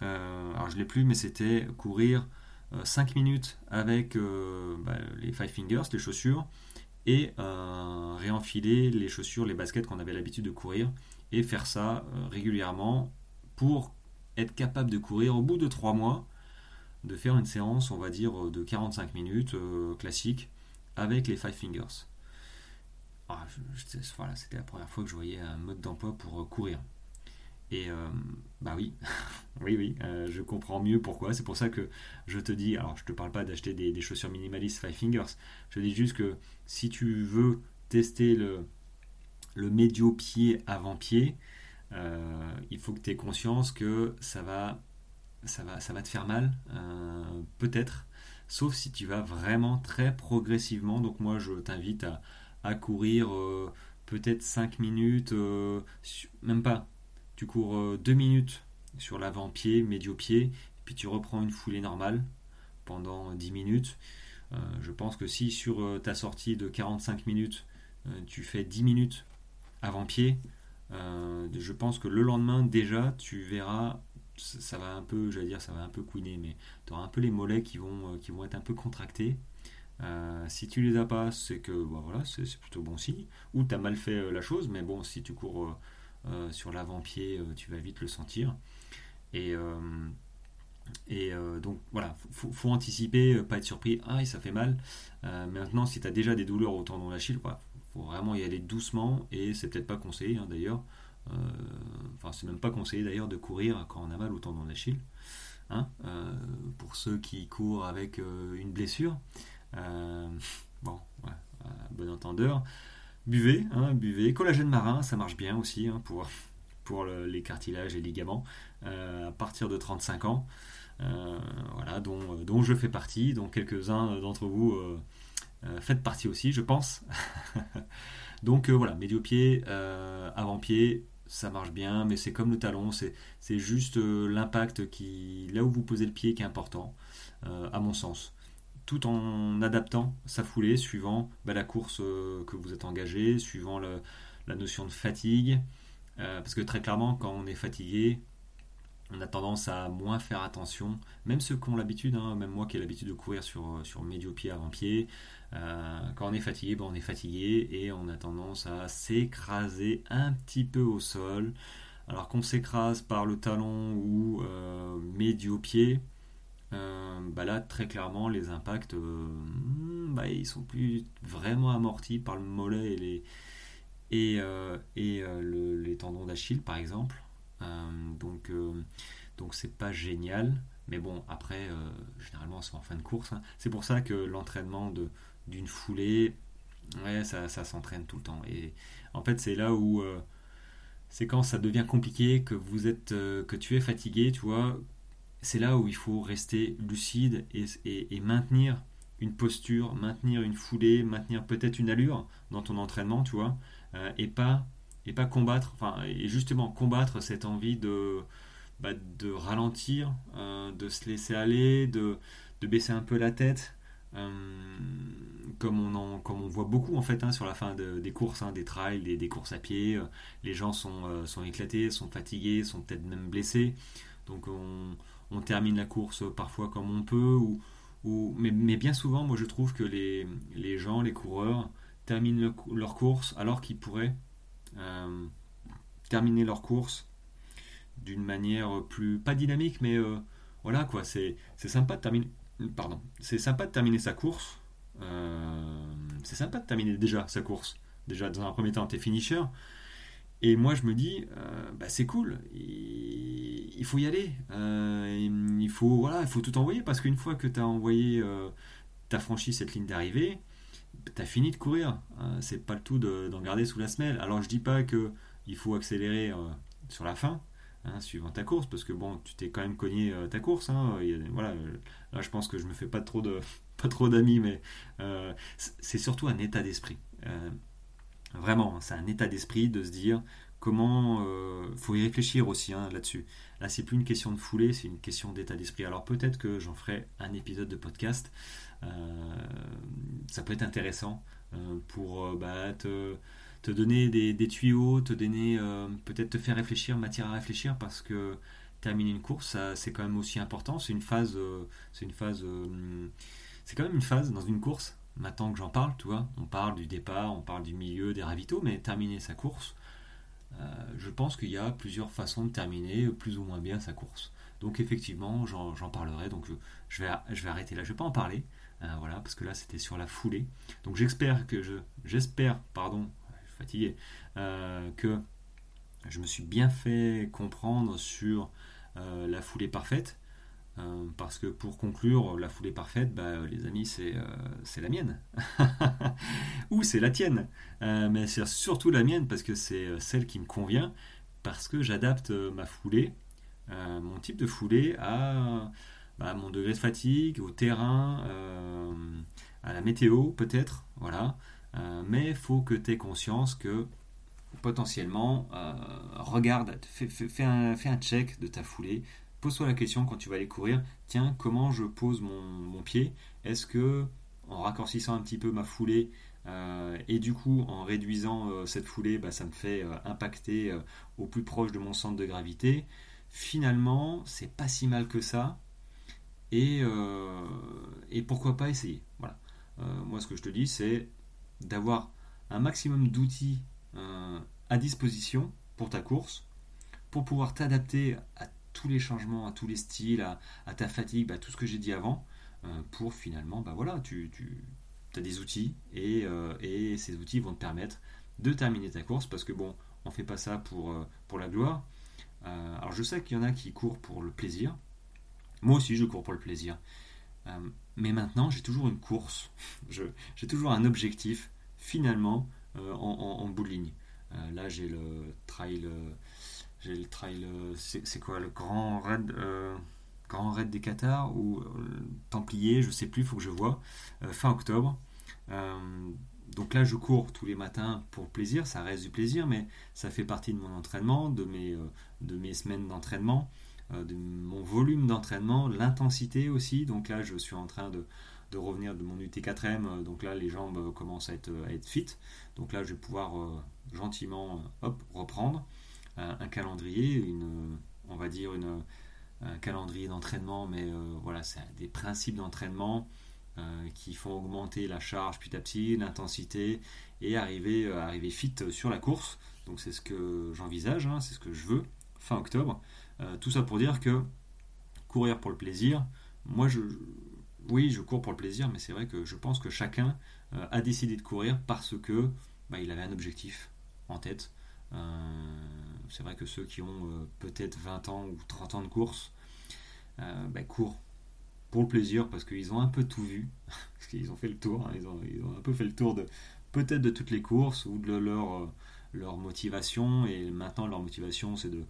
euh, alors je l'ai plus mais c'était courir 5 minutes avec bah, les Five Fingers, les chaussures, et réenfiler les chaussures, les baskets qu'on avait l'habitude de courir, et faire ça régulièrement pour être capable de courir au bout de 3 mois de faire une séance, on va dire, de 45 minutes euh, classique avec les Five Fingers. Ah, voilà, c'était la première fois que je voyais un mode d'emploi pour euh, courir. Et euh, bah oui, <laughs> oui, oui, je comprends mieux pourquoi. C'est pour ça que je te dis, alors je te parle pas d'acheter des, chaussures minimalistes Five Fingers. Je dis juste que si tu veux tester le, le médio-pied avant-pied, il faut que tu aies conscience que ça va ça va, te faire mal, euh, peut-être, sauf si tu vas vraiment très progressivement. Donc moi, je t'invite à, courir euh, peut-être 5 minutes, euh, même pas. Tu cours 2 minutes sur l'avant-pied, médio-pied, puis tu reprends une foulée normale pendant 10 minutes. je pense que si sur ta sortie de 45 minutes, tu fais 10 minutes avant-pied, je pense que le lendemain déjà, tu verras ça va un peu, j'allais dire, ça va un peu couiner, mais tu auras un peu les mollets qui vont, euh, qui vont être un peu contractés. Euh, si tu les as pas, c'est que bah, voilà, c'est plutôt bon signe. Ou tu as mal fait euh, la chose, mais bon, si tu cours sur l'avant-pied, tu vas vite le sentir. Et, et donc voilà, faut, faut, anticiper, pas être surpris. Ah, ça fait mal. maintenant, si tu as déjà des douleurs au tendon d'Achille, il faut vraiment y aller doucement et c'est peut-être pas conseillé hein, d'ailleurs. Euh, enfin, c'est même pas conseillé d'ailleurs de courir quand on a mal au tendon d'Achille. Hein, euh, pour ceux qui courent avec euh, une blessure. bon, bon entendeur. Buvez, hein, buvez. Collagène marin, ça marche bien aussi hein, pour, pour les cartilages et ligaments à partir de 35 ans. voilà, dont, dont, je fais partie, dont quelques-uns d'entre vous faites partie aussi, je pense. <laughs> Donc voilà, médio-pied, avant-pied, ça marche bien, mais c'est comme le talon, c'est juste euh, l'impact qui, là où vous posez le pied qui est important, euh, à mon sens. Tout en adaptant sa foulée suivant bah, la course euh, que vous êtes engagé, suivant la notion de fatigue. parce que très clairement, quand on est fatigué, on a tendance à moins faire attention, même ceux qui ont l'habitude, hein, même moi qui ai l'habitude de courir sur, sur médio-pied, avant-pied, euh, quand on est fatigué, ben on est fatigué et on a tendance à s'écraser un petit peu au sol. Alors qu'on s'écrase par le talon ou euh, médio-pied, euh, bah là très clairement les impacts, bah, ils sont plus vraiment amortis par le mollet et les, et les tendons d'Achille par exemple. Donc donc c'est pas génial. Mais bon, après, généralement, c'est en fin de course. Hein. C'est pour ça que l'entraînement d'une foulée, ouais, ça, s'entraîne tout le temps. Et en fait, c'est là où euh, c'est quand ça devient compliqué, que vous êtes, euh, que tu es fatigué, tu vois. C'est là où il faut rester lucide et, maintenir une posture, maintenir une foulée, maintenir peut-être une allure dans ton entraînement, tu vois, euh, et pas et pas combattre, enfin et justement combattre cette envie de bah, de ralentir, de se laisser aller, de, de baisser un peu la tête, euh, comme, on en, comme on voit beaucoup en fait hein, sur la fin des courses, hein, des trails, des, courses à pied, euh, les gens sont, euh, sont éclatés, sont fatigués, sont peut-être même blessés. Donc on, termine la course parfois comme on peut, ou, ou mais, mais, bien souvent, moi je trouve que les, les gens, les coureurs, terminent leur course alors qu'ils pourraient terminer leur course d'une manière plus, pas dynamique, mais voilà quoi, c'est sympa de terminer pardon, c'est sympa de terminer sa course. c'est sympa de terminer déjà sa course. Déjà, dans un premier temps, tu es finisher. Et moi, je me dis, bah, c'est cool, il, faut y aller. il, faut, voilà, il faut tout envoyer parce qu'une fois que tu as envoyé, tu as franchi cette ligne d'arrivée, tu as fini de courir. Hein. c'est pas le tout d'en garder sous la semelle. Alors, je dis pas que il faut accélérer sur la fin. Hein, suivant ta course, parce que bon, tu t'es quand même cogné euh, ta course. Hein, voilà, là, je pense que je me fais pas trop de <laughs> pas trop d'amis, mais euh, c'est surtout un état d'esprit. Euh, vraiment, c'est un état d'esprit de se dire comment. faut y réfléchir aussi hein, là-dessus. Là, c'est plus une question de foulée, c'est une question d'état d'esprit. Alors peut-être que j'en ferai un épisode de podcast. Ça peut être intéressant pour bah, te donner des, tuyaux, te donner euh, peut-être te faire réfléchir, matière à réfléchir parce que terminer une course, c'est quand même aussi important. C'est une phase, euh, c'est une phase, euh, c'est quand même une phase dans une course. Maintenant que j'en parle, tu vois, on parle du départ, on parle du milieu, des ravitaux, mais terminer sa course, je pense qu'il y a plusieurs façons de terminer plus ou moins bien sa course. Donc effectivement, j'en parlerai. Donc je vais, je vais arrêter là. Je vais pas en parler, voilà, parce que là c'était sur la foulée. Donc j'espère que je, j'espère, pardon, fatigué, euh, que je me suis bien fait comprendre sur euh, la foulée parfaite. Euh, parce que pour conclure, la foulée parfaite, bah, les amis, c'est la mienne. <laughs> Ou c'est la tienne. mais c'est surtout la mienne parce que c'est celle qui me convient, parce que j'adapte ma foulée, mon type de foulée, à mon degré de fatigue, au terrain, à la météo peut-être. Voilà. Euh, mais il faut que tu aies conscience que potentiellement, euh, regarde, fais, un, check de ta foulée. Pose-toi la question quand tu vas aller courir, tiens, comment je pose mon, pied? Est-ce que, en raccourcissant un petit peu ma foulée, euh, et du coup, en réduisant cette foulée, bah, ça me fait impacter au plus proche de mon centre de gravité? Finalement, c'est pas si mal que ça. Et, et pourquoi pas essayer Voilà. moi, ce que je te dis, c'est d'avoir un maximum d'outils euh, à disposition pour ta course, pour pouvoir t'adapter à tous les changements, à tous les styles, à, ta fatigue, à tout ce que j'ai dit avant, euh, pour finalement, bah voilà, tu, as des outils euh, et, ces outils vont te permettre de terminer ta course parce que bon, on fait pas ça pour, pour la gloire. alors je sais qu'il y en a qui courent pour le plaisir. Moi aussi, je cours pour le plaisir. Mais maintenant, j'ai toujours une course. <laughs> J'ai toujours un objectif, finalement, euh, en, bout de ligne. Euh, là, j'ai le trail. Euh, j'ai le trail. C'est quoi Le grand raid Grand des Qatars ou Templier, je sais plus, il faut que je vois. fin octobre. donc là, je cours tous les matins pour plaisir, ça reste du plaisir, mais ça fait partie de mon entraînement, de mes, de mes semaines d'entraînement. Euh, de mon volume d'entraînement, l'intensité aussi. Donc là, je suis en train de, revenir de mon UT4M. Euh, donc là, les jambes euh, commencent à être, à fit. Donc là, je vais pouvoir gentiment hop, reprendre un calendrier, une, on va dire une, un calendrier d'entraînement, mais voilà, c'est des principes d'entraînement qui font augmenter la charge petit à petit, l'intensité et arriver, arriver fit sur la course. Donc c'est ce que j'envisage, hein, c'est ce que je veux fin octobre. Euh, tout ça pour dire que courir pour le plaisir, moi je, oui, je cours pour le plaisir, mais c'est vrai que je pense que chacun euh, a décidé de courir parce que bah, il avait un objectif en tête. Euh, c'est vrai que ceux qui ont peut-être 20 ans ou 30 ans de course bah, courent pour le plaisir parce qu'ils ont un peu tout vu, <laughs> parce qu'ils ont fait le tour, hein, ils, ont, ils, ont, un peu fait le tour de peut-être de toutes les courses ou de leur, leur motivation et maintenant leur motivation c'est de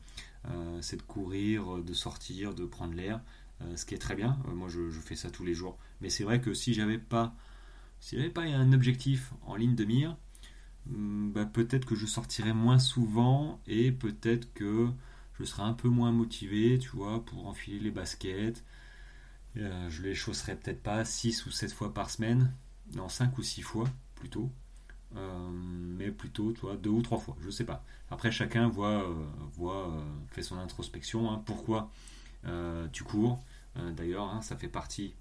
c'est de courir, de sortir, de prendre l'air, euh, ce qui est très bien. Euh, moi, je, fais ça tous les jours. Mais c'est vrai que si j'avais pas, si j'avais pas un objectif en ligne de mire, hmm, bah, peut-être que je sortirais moins souvent et peut-être que je serais un peu moins motivé, tu vois, pour enfiler les baskets. je les chausserais peut-être pas 6 ou 7 fois par semaine, non 5 ou 6 fois plutôt. Euh, mais plutôt toi deux ou trois fois, je sais pas. Après chacun voit, euh, voit euh, fait son introspection. Hein. pourquoi tu cours D'ailleurs, hein, ça fait partie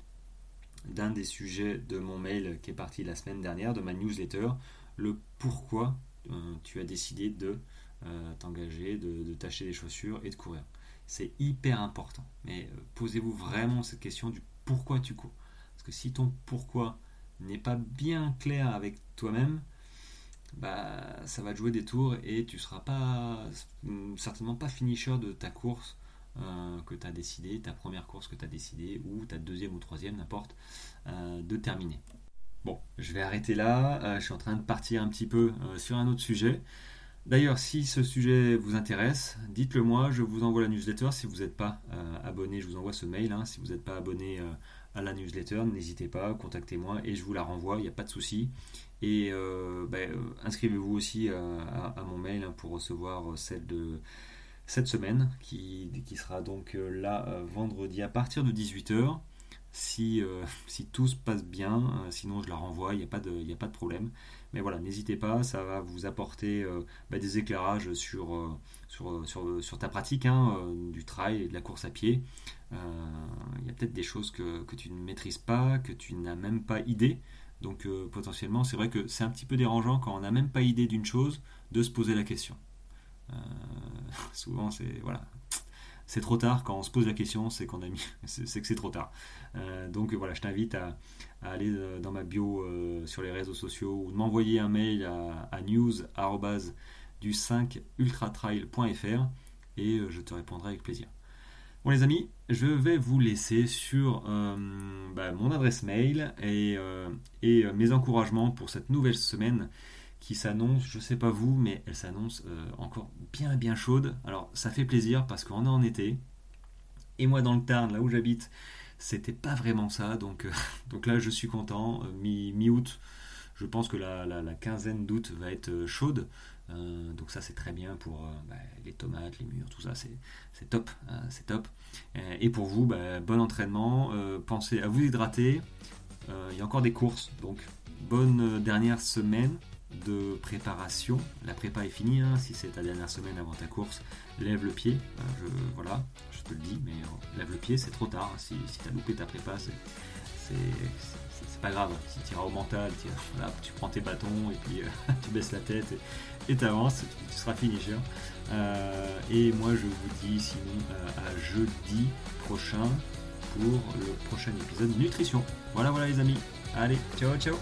d'un des sujets de mon mail qui est parti la semaine dernière, de ma newsletter, le pourquoi tu as décidé de t'engager, de, de, des chaussures et de courir. C'est hyper important. Mais posez-vous vraiment cette question du pourquoi tu cours. Parce que si ton pourquoi n'est pas bien clair avec toi-même, bah, ça va te jouer des tours et tu seras pas certainement pas finisher de ta course euh, que tu as décidé, ta première course que tu as décidé, ou ta deuxième ou troisième, n'importe, euh, de terminer. Bon, je vais arrêter là, euh, je suis en train de partir un petit peu sur un autre sujet. D'ailleurs, si ce sujet vous intéresse, dites-le moi, je vous envoie la newsletter. Si vous n'êtes pas abonné, je vous envoie ce mail. Hein. Si vous n'êtes pas abonné à la newsletter, n'hésitez pas, contactez-moi et je vous la renvoie, il n'y a pas de souci. Et ben, inscrivez-vous aussi à, mon mail hein, pour recevoir celle de cette semaine, qui, qui sera donc euh, là euh, vendredi à partir de 18h. Si, euh, <laughs> si tout se passe bien, sinon je la renvoie, il n'y a, pas de, a pas de problème. Mais voilà, n'hésitez pas, ça va vous apporter bah, des éclairages sur, sur, sur, ta pratique hein, du trail et de la course à pied. Il y a peut-être des choses que, que, tu ne maîtrises pas, que tu n'as même pas idée. Donc potentiellement, c'est vrai que c'est un petit peu dérangeant quand on n'a même pas idée d'une chose de se poser la question. Euh, <laughs> souvent, c'est voilà, c'est trop tard. Quand on se pose la question, c'est qu'on a mis, <laughs> c'est que c'est trop tard. Euh, donc voilà, je t'invite à, aller euh, dans ma bio sur les réseaux sociaux ou de m'envoyer un mail à, à news du 5 ultratrail.fr et je te répondrai avec plaisir. Bon les amis, je vais vous laisser sur bah, mon adresse mail et, et mes encouragements pour cette nouvelle semaine qui s'annonce, je sais pas vous, mais elle s'annonce euh, encore bien bien chaude. Alors ça fait plaisir parce qu'on est en été. Et moi dans le Tarn, là où j'habite, c'était pas vraiment ça. Donc, euh, <laughs> donc là je suis content. Euh, mi-août, je pense que la, quinzaine d'août va être chaude. Donc ça c'est très bien pour bah, les tomates, les murs, tout ça, c'est top. c'est top. et pour vous, bah, bon entraînement. pensez à vous hydrater. Il y a encore des courses, donc bonne dernière semaine de préparation. La prépa est finie, hein. si c'est ta dernière semaine avant ta course, lève le pied. Euh, je, voilà, je te le dis, mais euh, lève le pied, c'est trop tard. Si, si tu as loupé ta prépa, c'est pas grave. Tu iras au mental, tu prends tes bâtons et puis euh, <laughs> tu baisses la tête et tu avances, tu, seras finisher. et moi, je vous dis sinon à jeudi prochain pour le prochain épisode nutrition. Voilà, voilà les amis. Allez, ciao, ciao